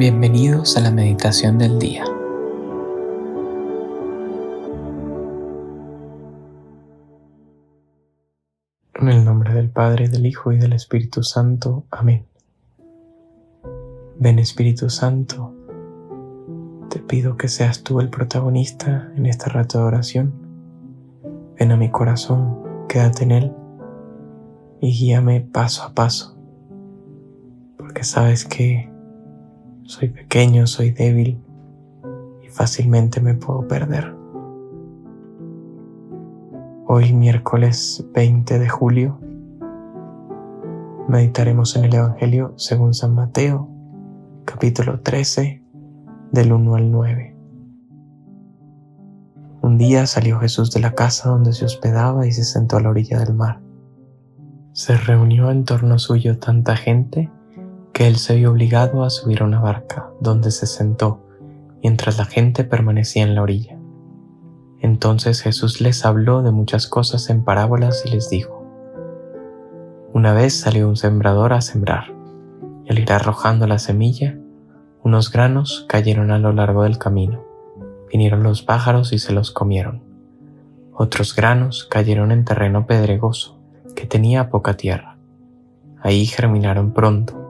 Bienvenidos a la meditación del día. En el nombre del Padre, del Hijo y del Espíritu Santo. Amén. Ven Espíritu Santo, te pido que seas tú el protagonista en este rato de oración. Ven a mi corazón, quédate en él y guíame paso a paso, porque sabes que soy pequeño, soy débil y fácilmente me puedo perder. Hoy miércoles 20 de julio meditaremos en el Evangelio según San Mateo, capítulo 13, del 1 al 9. Un día salió Jesús de la casa donde se hospedaba y se sentó a la orilla del mar. Se reunió en torno suyo tanta gente que él se vio obligado a subir a una barca, donde se sentó, mientras la gente permanecía en la orilla. Entonces Jesús les habló de muchas cosas en parábolas y les dijo, Una vez salió un sembrador a sembrar, y al ir arrojando la semilla, unos granos cayeron a lo largo del camino. Vinieron los pájaros y se los comieron. Otros granos cayeron en terreno pedregoso, que tenía poca tierra. Ahí germinaron pronto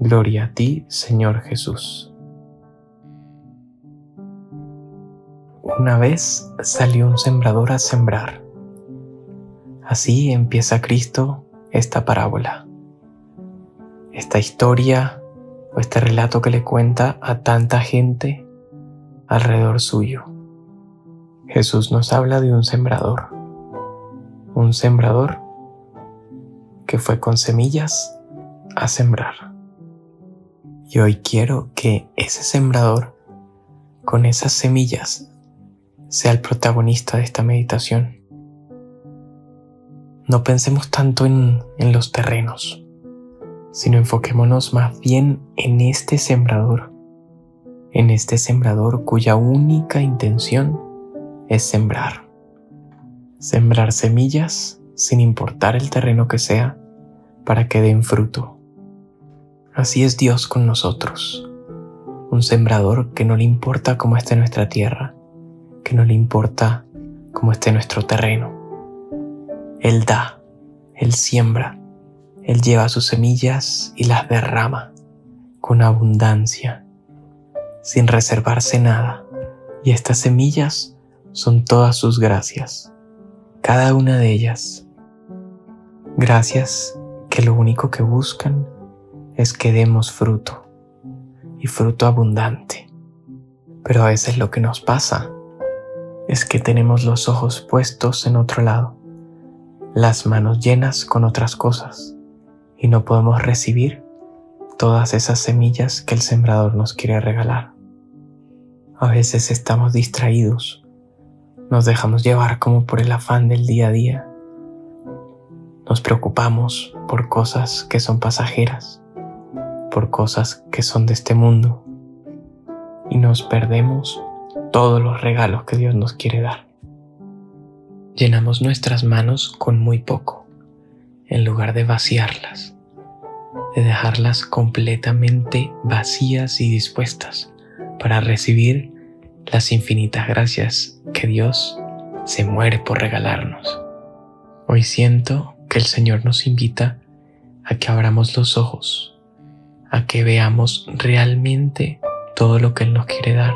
Gloria a ti, Señor Jesús. Una vez salió un sembrador a sembrar. Así empieza Cristo esta parábola. Esta historia o este relato que le cuenta a tanta gente alrededor suyo. Jesús nos habla de un sembrador. Un sembrador que fue con semillas a sembrar. Y hoy quiero que ese sembrador, con esas semillas, sea el protagonista de esta meditación. No pensemos tanto en, en los terrenos, sino enfoquémonos más bien en este sembrador, en este sembrador cuya única intención es sembrar. Sembrar semillas sin importar el terreno que sea para que den fruto Así es Dios con nosotros, un sembrador que no le importa cómo esté nuestra tierra, que no le importa cómo esté nuestro terreno. Él da, Él siembra, Él lleva sus semillas y las derrama con abundancia, sin reservarse nada. Y estas semillas son todas sus gracias, cada una de ellas. Gracias que lo único que buscan es que demos fruto y fruto abundante. Pero a veces lo que nos pasa es que tenemos los ojos puestos en otro lado, las manos llenas con otras cosas y no podemos recibir todas esas semillas que el sembrador nos quiere regalar. A veces estamos distraídos, nos dejamos llevar como por el afán del día a día, nos preocupamos por cosas que son pasajeras por cosas que son de este mundo y nos perdemos todos los regalos que Dios nos quiere dar. Llenamos nuestras manos con muy poco, en lugar de vaciarlas, de dejarlas completamente vacías y dispuestas para recibir las infinitas gracias que Dios se muere por regalarnos. Hoy siento que el Señor nos invita a que abramos los ojos a que veamos realmente todo lo que Él nos quiere dar,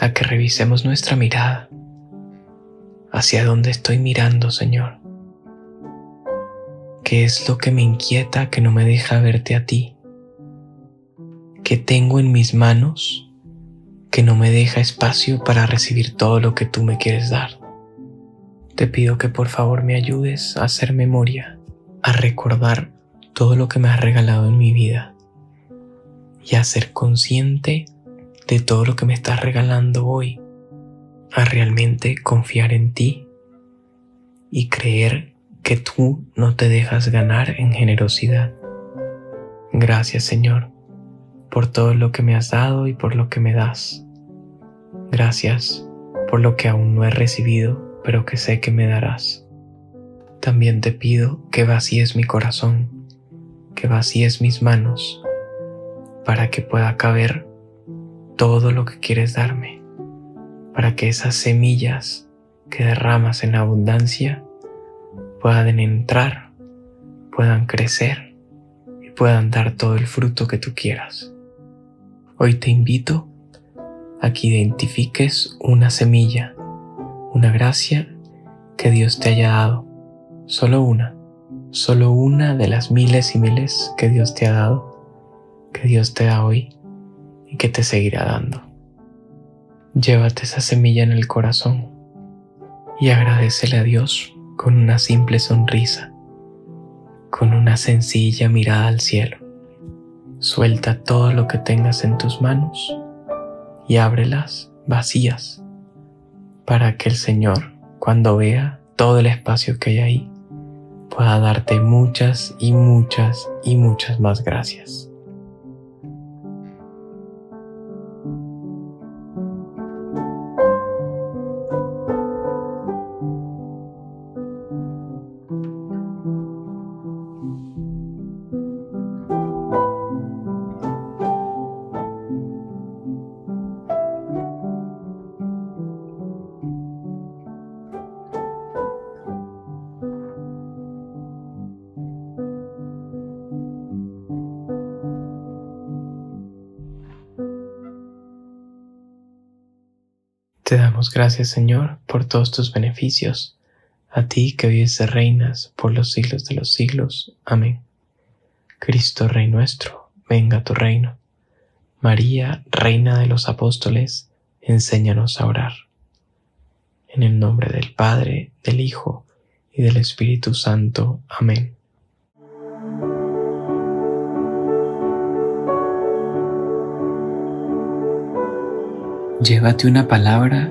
a que revisemos nuestra mirada, hacia dónde estoy mirando, Señor. ¿Qué es lo que me inquieta que no me deja verte a ti? ¿Qué tengo en mis manos que no me deja espacio para recibir todo lo que tú me quieres dar? Te pido que por favor me ayudes a hacer memoria, a recordar todo lo que me has regalado en mi vida y a ser consciente de todo lo que me estás regalando hoy, a realmente confiar en ti y creer que tú no te dejas ganar en generosidad. Gracias Señor por todo lo que me has dado y por lo que me das. Gracias por lo que aún no he recibido, pero que sé que me darás. También te pido que vacíes mi corazón, que vacíes mis manos, para que pueda caber todo lo que quieres darme, para que esas semillas que derramas en abundancia puedan entrar, puedan crecer y puedan dar todo el fruto que tú quieras. Hoy te invito a que identifiques una semilla, una gracia que Dios te haya dado, solo una, solo una de las miles y miles que Dios te ha dado, que Dios te da hoy y que te seguirá dando. Llévate esa semilla en el corazón y agradecele a Dios con una simple sonrisa, con una sencilla mirada al cielo. Suelta todo lo que tengas en tus manos y ábrelas vacías para que el Señor, cuando vea todo el espacio que hay ahí, pueda darte muchas y muchas y muchas más gracias. Gracias, Señor, por todos tus beneficios, a ti que vives reinas por los siglos de los siglos. Amén. Cristo, Rey nuestro, venga tu reino. María, Reina de los Apóstoles, enséñanos a orar. En el nombre del Padre, del Hijo y del Espíritu Santo. Amén. Llévate una palabra